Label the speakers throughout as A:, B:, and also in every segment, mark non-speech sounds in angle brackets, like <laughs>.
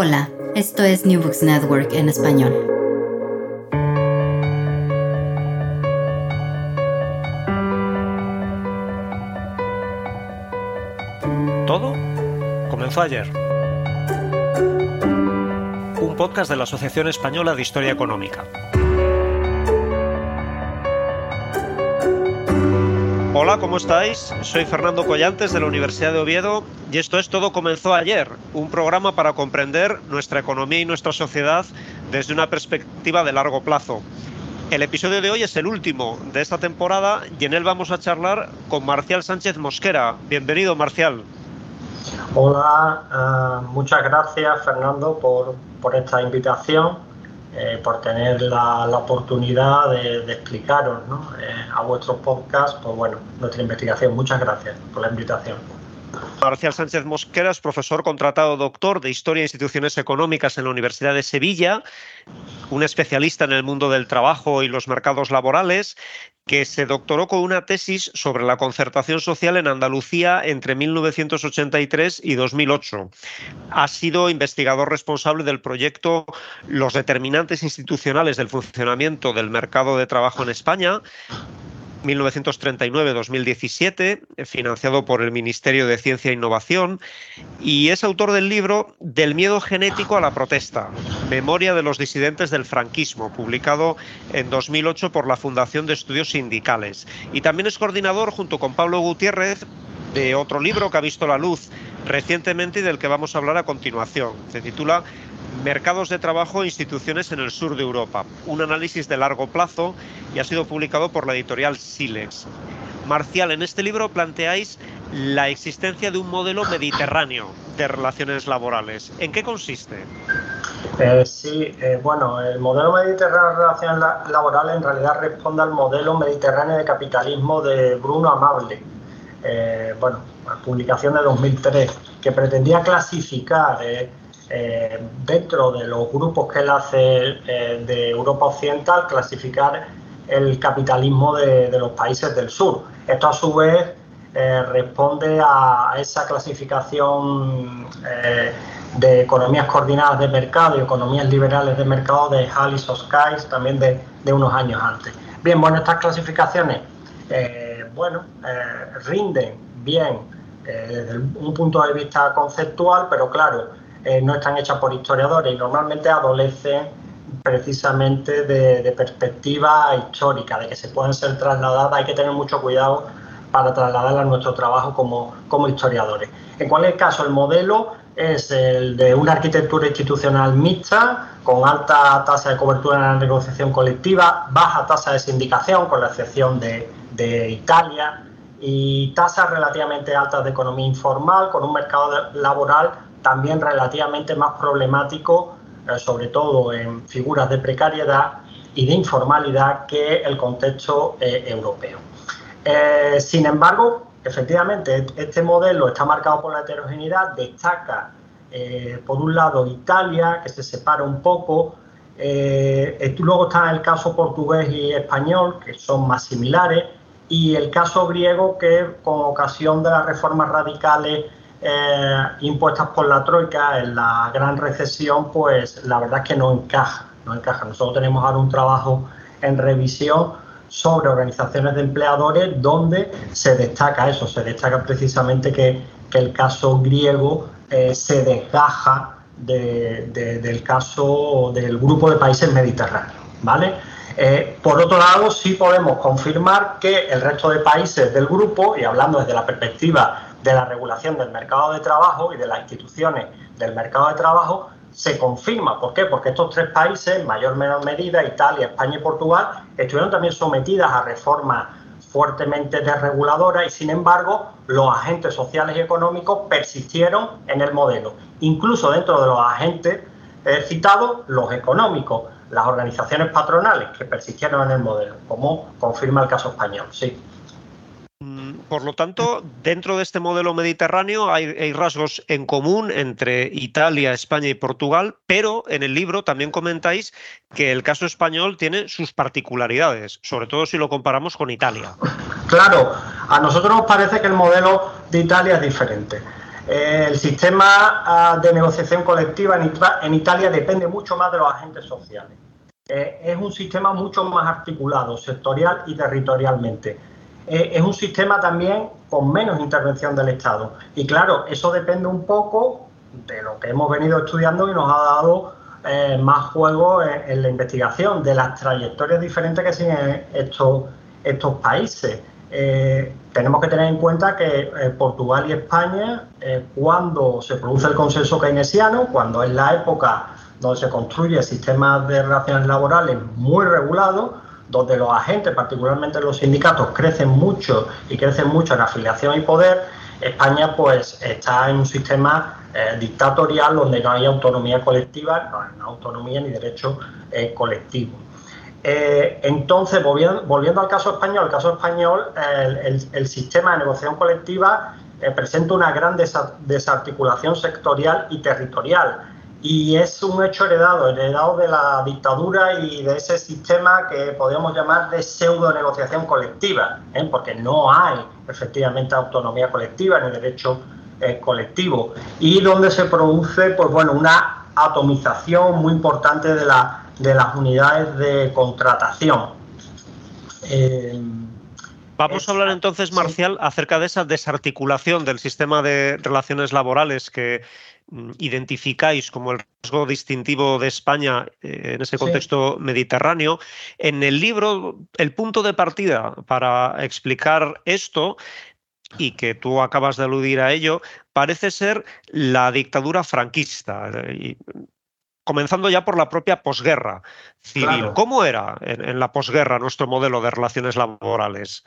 A: Hola, esto es New Books Network en español.
B: Todo comenzó ayer. Un podcast de la Asociación Española de Historia Económica. Hola, ¿cómo estáis? Soy Fernando Collantes de la Universidad de Oviedo y esto es Todo comenzó ayer, un programa para comprender nuestra economía y nuestra sociedad desde una perspectiva de largo plazo. El episodio de hoy es el último de esta temporada y en él vamos a charlar con Marcial Sánchez Mosquera. Bienvenido, Marcial.
C: Hola, eh, muchas gracias Fernando por, por esta invitación eh, por tener la, oportunidad de, explicaros eh, a vuestros podcasts, pues bueno, nuestra investigación. Muchas gracias por la invitación.
B: Marcial Sánchez Mosquera es profesor contratado doctor de Historia e Instituciones Económicas en la Universidad de Sevilla, un especialista en el mundo del trabajo y los mercados laborales, que se doctoró con una tesis sobre la concertación social en Andalucía entre 1983 y 2008. Ha sido investigador responsable del proyecto Los determinantes institucionales del funcionamiento del mercado de trabajo en España 1939-2017, financiado por el Ministerio de Ciencia e Innovación, y es autor del libro Del miedo genético a la protesta, Memoria de los disidentes del franquismo, publicado en 2008 por la Fundación de Estudios Sindicales. Y también es coordinador, junto con Pablo Gutiérrez, de otro libro que ha visto la luz recientemente y del que vamos a hablar a continuación. Se titula Mercados de trabajo e instituciones en el sur de Europa, un análisis de largo plazo y ha sido publicado por la editorial Silex. Marcial, en este libro planteáis la existencia de un modelo mediterráneo de relaciones laborales. ¿En qué consiste?
C: Eh, sí, eh, bueno, el modelo mediterráneo de relaciones laborales en realidad responde al modelo mediterráneo de capitalismo de Bruno Amable. Eh, bueno, publicación de 2003, que pretendía clasificar eh, dentro de los grupos que él hace eh, de Europa Occidental, clasificar el capitalismo de, los países del sur. Esto a su vez eh, responde a esa clasificación de economías coordinadas de mercado y economías liberales de mercado de Hall y Soskais también de, de, unos años antes. Bien, bueno, estas clasificaciones, bueno, rinden bien desde un punto de vista conceptual, pero claro, eh, no están hechas por historiadores y normalmente adolecen precisamente de, perspectiva histórica, de que se pueden ser trasladadas, hay que tener mucho cuidado para trasladarlas a nuestro trabajo como, como historiadores. En cualquier caso, el modelo es el de una arquitectura institucional mixta, con alta tasa de cobertura en la negociación colectiva, baja tasa de sindicación, con la excepción de, de Italia, y tasas relativamente altas de economía informal, con un mercado laboral también relativamente más problemático, eh, sobre todo en figuras de precariedad y de informalidad que el contexto eh, europeo. Eh, sin embargo, efectivamente, este modelo está marcado por la heterogeneidad, destaca por un lado Italia, que se separa un poco, luego está el caso portugués y español, que son más similares, y el caso griego, que con ocasión de las reformas radicales eh, impuestas por la troika en la gran recesión, pues la verdad es que no encaja, no encaja. Nosotros tenemos ahora un trabajo en revisión sobre organizaciones de empleadores donde se destaca eso, se destaca precisamente que, el caso griego eh, se desgaja del caso del grupo de países mediterráneos, ¿vale? Eh, por otro lado, sí podemos confirmar que el resto de países del grupo, y hablando desde la perspectiva de la regulación del mercado de trabajo y de las instituciones del mercado de trabajo se confirma. ¿Por qué? Porque estos tres países, en mayor o menor medida, Italia, España y Portugal, estuvieron también sometidas a reformas fuertemente desreguladoras y, sin embargo, los agentes sociales y económicos persistieron en el modelo. Incluso dentro de los agentes eh, citados, los económicos, las organizaciones patronales que persistieron en el modelo, como confirma el caso español. Sí.
B: Por lo tanto, dentro de este modelo mediterráneo hay, rasgos en común entre Italia, España y Portugal, pero en el libro también comentáis que el caso español tiene sus particularidades, sobre todo si lo comparamos con Italia.
C: Claro, a nosotros nos parece que el modelo de Italia es diferente. el sistema ah, de negociación colectiva en, Italia depende mucho más de los agentes sociales. Eh, es un sistema mucho más articulado, sectorial y territorialmente. Eh, es un sistema también con menos intervención del Estado. Y claro, eso depende un poco de lo que hemos venido estudiando y nos ha dado eh, más juego en, la investigación, de las trayectorias diferentes que siguen estos, estos países. Eh, tenemos que tener en cuenta que Portugal y España, cuando se produce el consenso keynesiano, cuando es la época donde se construye sistemas de relaciones laborales muy regulados, donde los agentes, particularmente los sindicatos, crecen mucho y crecen mucho en afiliación y poder, España pues está en un sistema dictatorial donde no hay autonomía colectiva, no hay autonomía ni derecho colectivo. Eh, entonces, volviendo, al caso español, el caso español, el, sistema de negociación colectiva eh, presenta una gran desarticulación sectorial y territorial. Y es un hecho heredado, heredado de la dictadura y de ese sistema que podríamos llamar de pseudo negociación colectiva, ¿eh? porque no hay efectivamente autonomía colectiva ni derecho colectivo. Y donde se produce, pues bueno, una atomización muy importante de la de las unidades de contratación.
B: Eh, Vamos a hablar entonces, Marcial, acerca de esa desarticulación del sistema de relaciones laborales que mm, identificáis como el rasgo distintivo de España eh, en ese contexto mediterráneo. En el libro, el punto de partida para explicar esto y que tú acabas de aludir a ello, parece ser la dictadura franquista comenzando ya por la propia posguerra civil. ¿Cómo era en, la posguerra nuestro modelo de relaciones laborales?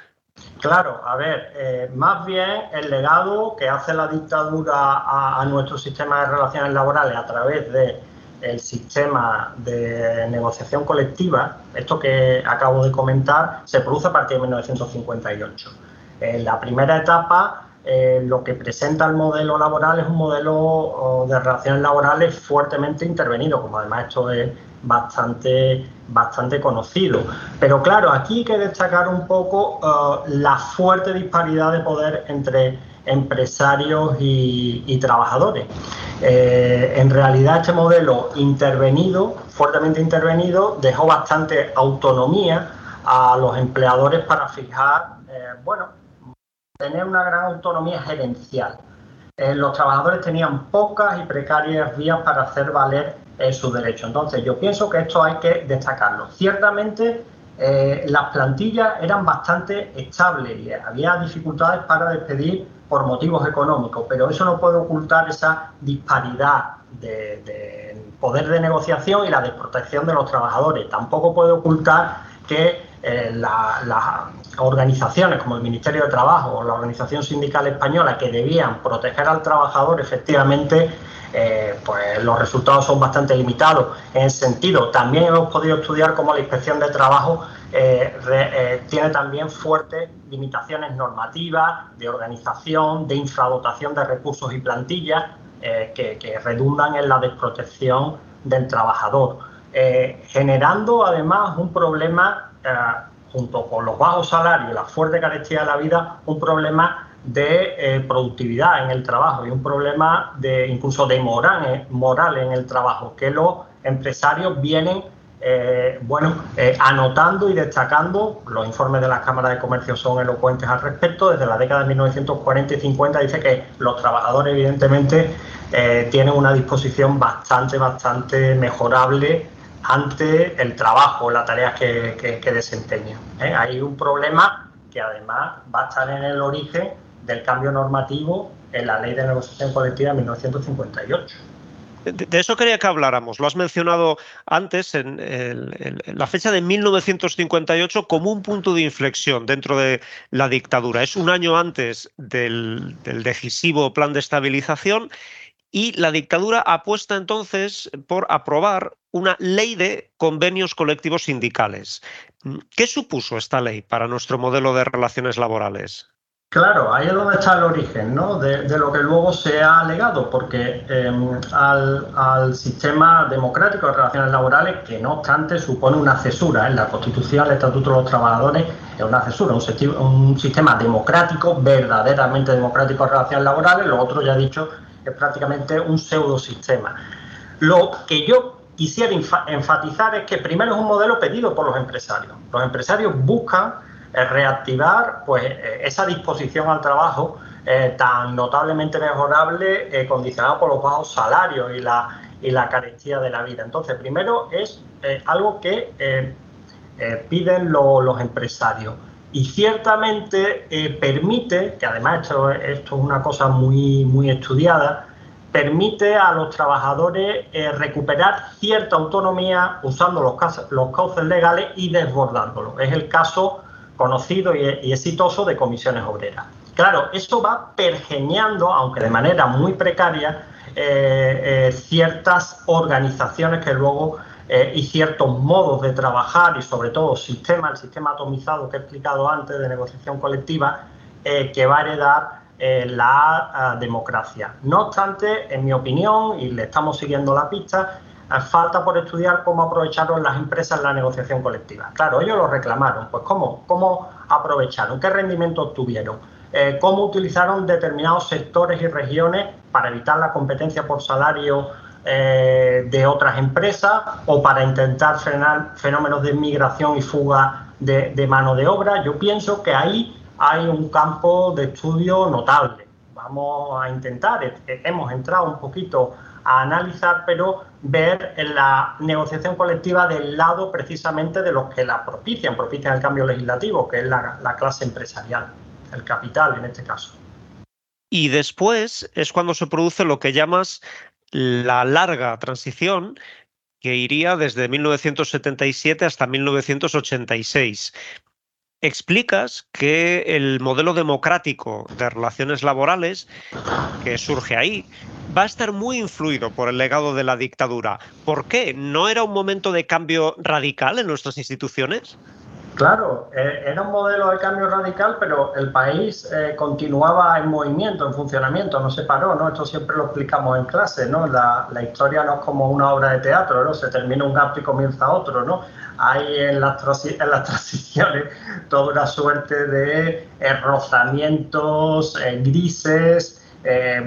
C: Claro, a ver, eh, más bien el legado que hace la dictadura a, nuestro sistema de relaciones laborales a través de el sistema de negociación colectiva, esto que acabo de comentar, se produce a partir de 1958. En la primera etapa eh, lo que presenta el modelo laboral es un modelo de relaciones laborales fuertemente intervenido, como además esto es bastante, bastante conocido. Pero claro, aquí hay que destacar un poco eh, la fuerte disparidad de poder entre empresarios y, trabajadores. Eh, en realidad este modelo intervenido, fuertemente intervenido, dejó bastante autonomía a los empleadores para fijar, bueno, tener una gran autonomía gerencial. Eh, los trabajadores tenían pocas y precarias vías para hacer valer eh, su derecho. Entonces, yo pienso que esto hay que destacarlo. Ciertamente, eh, las plantillas eran bastante estables y había dificultades para despedir por motivos económicos, pero eso no puede ocultar esa disparidad de, poder de negociación y la desprotección de los trabajadores. Tampoco puede ocultar que las organizaciones como el Ministerio de Trabajo o la Organización Sindical Española que debían proteger al trabajador, efectivamente, eh, pues los resultados son bastante limitados en sentido. También hemos podido estudiar cómo la inspección de trabajo eh, eh, tiene también fuertes limitaciones normativas, de organización, de infradotación de recursos y plantillas que, que, redundan en la desprotección del trabajador, generando además un problema junto con los bajos salarios y la fuerte carestía de la vida, un problema de eh, productividad en el trabajo y un problema de incluso de moral, eh, moral en el trabajo, que los empresarios vienen eh, bueno, anotando y destacando. Los informes de las cámaras de comercio son elocuentes al respecto. Desde la década de 1940 y 50 dice que los trabajadores evidentemente tienen una disposición bastante, bastante mejorable ante el trabajo, las tareas que, que, desempeñan. Hay un problema que además va a estar en el origen del cambio normativo en la Ley de Negociación Colectiva de 1958.
B: De eso quería que habláramos. Lo has mencionado antes, en, la fecha de 1958 como un punto de inflexión dentro de la dictadura. Es un año antes del, del decisivo plan de estabilización y la dictadura apuesta entonces por aprobar una ley de convenios colectivos sindicales. ¿Qué supuso esta ley para nuestro modelo de relaciones laborales?
C: Claro, ahí es donde está el origen ¿no? de, lo que luego se ha alegado, porque em, al, sistema democrático de relaciones laborales, que no obstante supone una cesura en la Constitución, el Estatuto de los Trabajadores, es una cesura, un, un sistema democrático, verdaderamente democrático de relaciones laborales, lo otro ya he dicho es prácticamente un pseudo sistema. Lo que yo quisiera enfatizar es que primero es un modelo pedido por los empresarios. Los empresarios buscan reactivar pues, eh, esa disposición al trabajo eh, tan notablemente mejorable, eh, condicionada por los bajos salarios y la, y la carestía de la vida. Entonces, primero es algo que piden los empresarios y ciertamente permite, que además esto, esto, es una cosa muy, muy estudiada, permite a los trabajadores recuperar cierta autonomía usando los, los cauces legales y desbordándolo. Es el caso conocido y, exitoso de comisiones obreras. Claro, eso va pergeñando, aunque de manera muy precaria, eh, eh, ciertas organizaciones que luego eh, y ciertos modos de trabajar y sobre todo sistema, el sistema atomizado que he explicado antes de negociación colectiva, que va a heredar la democracia. No obstante, en mi opinión, y le estamos siguiendo la pista, falta por estudiar cómo aprovecharon las empresas la negociación colectiva. Claro, ellos lo reclamaron, pues cómo, cómo aprovecharon, qué rendimiento obtuvieron, eh, cómo utilizaron determinados sectores y regiones para evitar la competencia por salario eh, de otras empresas o para intentar frenar fenómenos de migración y fuga de, de mano de obra. Yo pienso que ahí hay un campo de estudio notable. Vamos a intentar, eh, hemos entrado un poquito a analizar, pero ver en la negociación colectiva del lado precisamente de los que la propician, propician el cambio legislativo, que es la, clase empresarial, el capital en este caso.
B: Y después es cuando se produce lo que llamas la larga transición, que iría desde 1977 hasta 1986 explicas que el modelo democrático de relaciones laborales que surge ahí va a estar muy influido por el legado de la dictadura. ¿Por qué? ¿No era un momento de cambio radical en nuestras instituciones?
C: Claro, eh, era un modelo de cambio radical, pero el país eh, continuaba en movimiento, en funcionamiento, no se paró, ¿no? Esto siempre lo explicamos en clase, ¿no? La, historia no es como una obra de teatro, ¿no? Se termina un acto y comienza otro, ¿no? Hay en las, en las <laughs> transiciones toda una suerte de eh, rozamientos grises,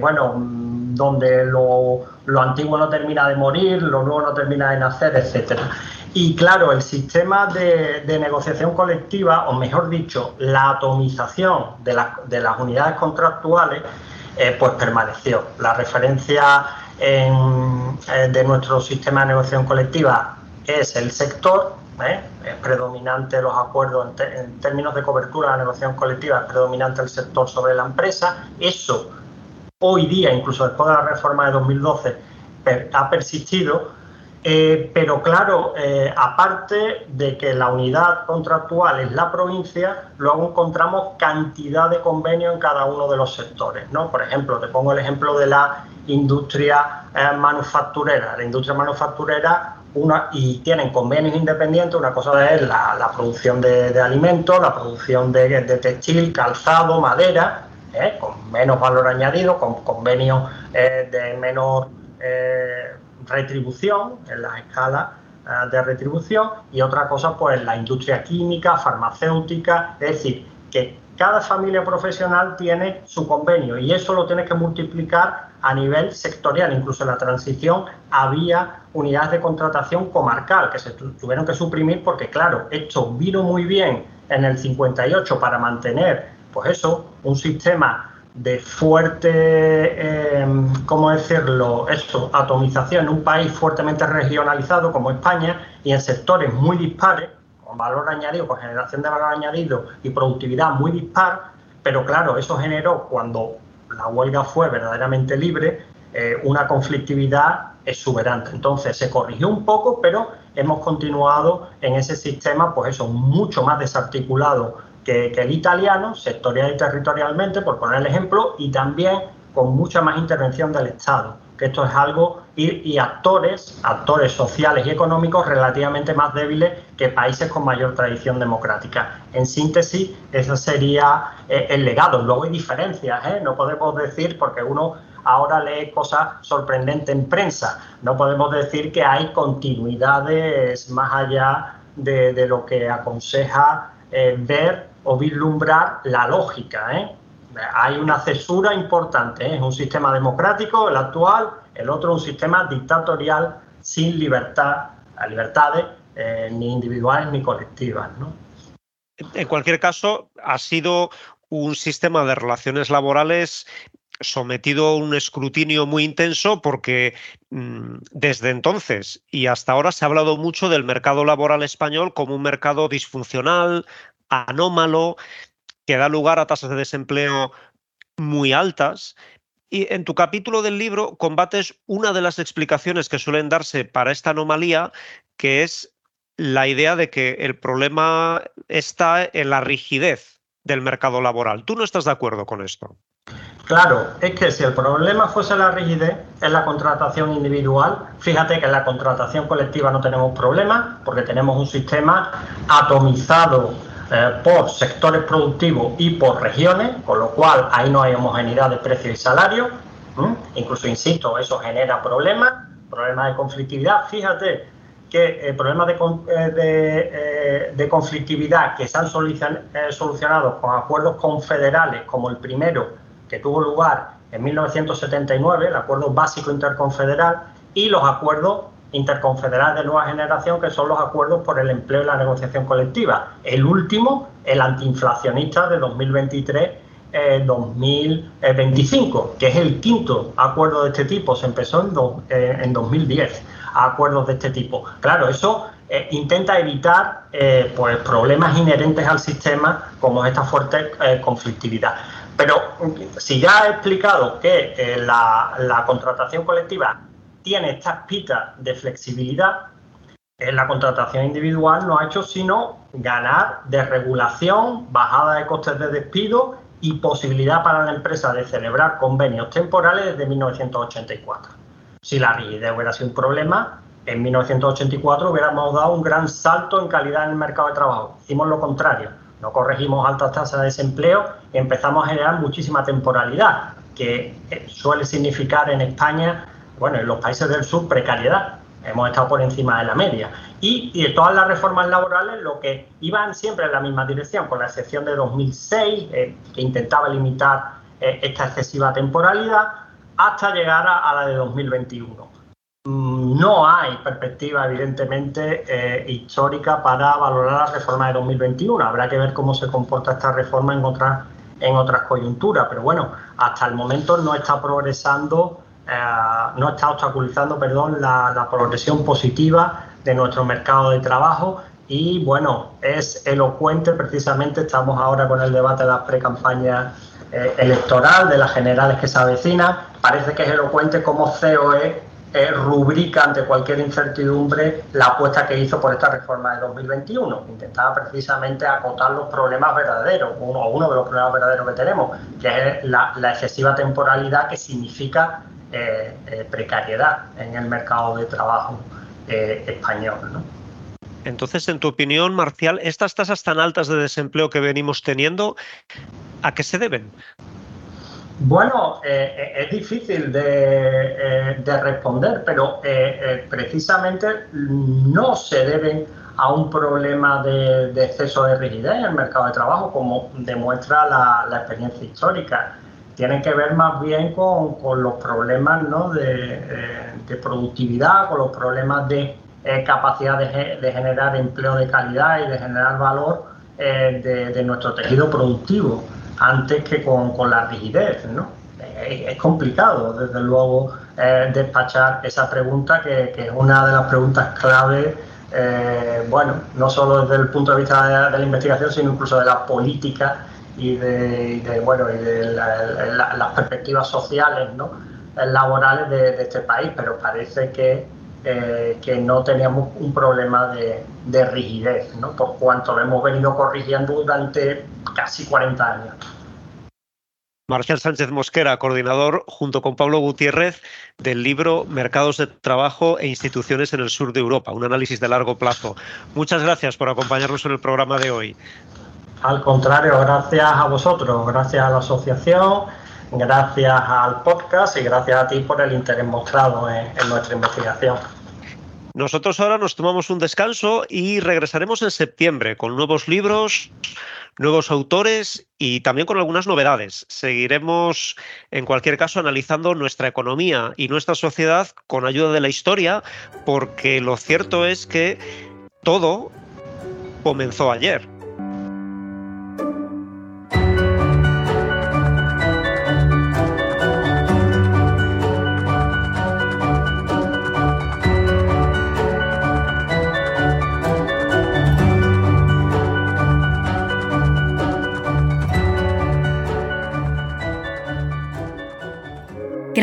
C: bueno, donde lo, lo antiguo no termina de morir, lo nuevo no termina de nacer, etcétera. Y claro, el sistema de, negociación colectiva, o mejor dicho, la atomización de, las unidades contractuales, eh, pues permaneció. La referencia eh, de nuestro sistema de negociación colectiva es el sector, ¿eh? es predominante los acuerdos en, términos de cobertura de la negociación colectiva, es predominante el sector sobre la empresa. Eso hoy día, incluso después de la reforma de 2012, ha persistido eh, pero claro, eh, aparte de que la unidad contractual es la provincia, luego encontramos cantidad de convenios en cada uno de los sectores. ¿no? Por ejemplo, te pongo el ejemplo de la industria eh, manufacturera. La industria manufacturera una, y tienen convenios independientes, una cosa es la, producción de, alimentos, la producción de, textil, calzado, madera, con menos valor añadido, con convenios de menor retribución, en las escalas eh, de retribución, y otra cosa, pues la industria química, farmacéutica, es decir, que cada familia profesional tiene su convenio y eso lo tienes que multiplicar a nivel sectorial. Incluso en la transición había unidades de contratación comarcal que se tuvieron que suprimir porque, claro, esto vino muy bien en el 58 para mantener, pues eso, un sistema de fuerte, eh, ¿cómo decirlo? Esto, atomización en un país fuertemente regionalizado como España y en sectores muy dispares, con valor añadido, con generación de valor añadido y productividad muy dispar, pero claro, eso generó cuando la huelga fue verdaderamente libre, eh, una conflictividad exuberante. Entonces se corrigió un poco, pero hemos continuado en ese sistema, pues eso, mucho más desarticulado que, el italiano, sectorial y territorialmente, por poner el ejemplo, y también con mucha más intervención del Estado, que esto es algo y, actores, actores sociales y económicos relativamente más débiles que países con mayor tradición democrática. En síntesis, ese sería eh, el legado. Luego hay diferencias, ¿eh? no podemos decir, porque uno ahora lee cosas sorprendentes en prensa, no podemos decir que hay continuidades más allá de, lo que aconseja eh, ver o vislumbrar la lógica. Hay una cesura importante, es un sistema democrático, el actual, el otro un sistema dictatorial sin libertad, libertades eh, ni individuales ni colectivas.
B: En cualquier caso, ha sido un sistema de relaciones laborales sometido a un escrutinio muy intenso porque mm, desde entonces y hasta ahora se ha hablado mucho del mercado laboral español como un mercado disfuncional, anómalo, que da lugar a tasas de desempleo muy altas y en tu capítulo del libro combates una de las explicaciones que suelen darse para esta anomalía, que es la idea de que el problema está en la rigidez del mercado laboral. ¿Tú no estás de acuerdo con esto?
C: Claro, es que si el problema fuese la rigidez en la contratación individual, fíjate que en la contratación colectiva no tenemos problemas porque tenemos un sistema atomizado eh, por sectores productivos y por regiones, con lo cual ahí no hay homogeneidad de precios y salarios. Incluso, insisto, eso genera problemas, problemas de conflictividad. Fíjate que problemas de, eh, de, conflictividad que se han eh, solucionado con acuerdos confederales, como el primero que tuvo lugar en 1979, el Acuerdo Básico Interconfederal, y los acuerdos interconfederales de nueva generación, que son los acuerdos por el empleo y la negociación colectiva. El último, el antiinflacionista de 2023. 2025, eh, que es el quinto acuerdo de este tipo, se empezó en, eh, en 2010, acuerdos de este tipo. Claro, eso eh, intenta evitar pues, problemas inherentes al sistema como esta fuerte conflictividad. Pero si ya he explicado que la contratación colectiva tiene estas pitas de flexibilidad, en la contratación individual no ha hecho sino ganar de regulación, bajada de costes de despido y posibilidad para la empresa de celebrar convenios temporales desde 1984. Si la rigidez hubiera sido un problema, en 1984 hubiéramos dado un gran salto en calidad en el mercado de trabajo. Hicimos lo contrario, no corregimos altas tasas de desempleo y empezamos a generar muchísima temporalidad, que eh, suele significar en España bueno, en los países del sur precariedad, hemos estado por encima de la media. Y, todas las reformas laborales lo que iban siempre en la misma dirección, con la excepción de 2006, eh, que intentaba limitar eh, esta excesiva temporalidad, hasta llegar a, la de 2021. Mm, no hay perspectiva, evidentemente, eh, histórica para valorar la reforma de 2021. Habrá que ver cómo se comporta esta reforma en otras, en otras coyunturas, pero bueno, hasta el momento no está progresando eh, no está obstaculizando perdón, la, progresión positiva de nuestro mercado de trabajo y bueno, es elocuente precisamente, estamos ahora con el debate de la pre-campaña eh, electoral, de las generales que se avecinan, parece que es elocuente cómo COE eh, rubrica ante cualquier incertidumbre la apuesta que hizo por esta reforma de 2021. Intentaba precisamente acotar los problemas verdaderos, uno, uno de los problemas verdaderos que tenemos, que es la, la excesiva temporalidad que significa eh, eh, precariedad en el mercado de trabajo eh, español.
B: Entonces, en tu opinión, Marcial, estas tasas tan altas de desempleo que venimos teniendo, ¿a qué se deben?
C: Bueno, es difícil de, responder, pero precisamente no se deben a un problema de, exceso de rigidez en el mercado de trabajo, como demuestra la experiencia histórica tienen que ver más bien con, los problemas eh, de, productividad, con los problemas de eh, capacidad de, generar empleo de calidad y de generar valor eh, de, nuestro tejido productivo, antes que con, la rigidez. ¿no? Es, complicado, desde luego, despachar esa pregunta, que, que, es una de las preguntas clave. bueno, no solo desde el punto de vista de la investigación, sino incluso de la política y de, bueno y de las perspectivas sociales ¿no? laborales de, este país, pero parece que, eh, que no teníamos un problema de, de, rigidez, ¿no? por cuanto lo hemos venido corrigiendo durante casi 40 años.
B: Marcial Sánchez Mosquera, coordinador, junto con Pablo Gutiérrez, del libro Mercados de Trabajo e Instituciones en el Sur de Europa, un análisis de largo plazo. Muchas gracias por acompañarnos en el programa de hoy.
C: Al contrario, gracias a vosotros, gracias a la asociación, gracias al podcast y gracias a ti por el interés mostrado en, nuestra investigación.
B: Nosotros ahora nos tomamos un descanso y regresaremos en septiembre con nuevos libros, nuevos autores y también con algunas novedades. Seguiremos, en cualquier caso, analizando nuestra economía y nuestra sociedad con ayuda de la historia, porque lo cierto es que todo comenzó ayer.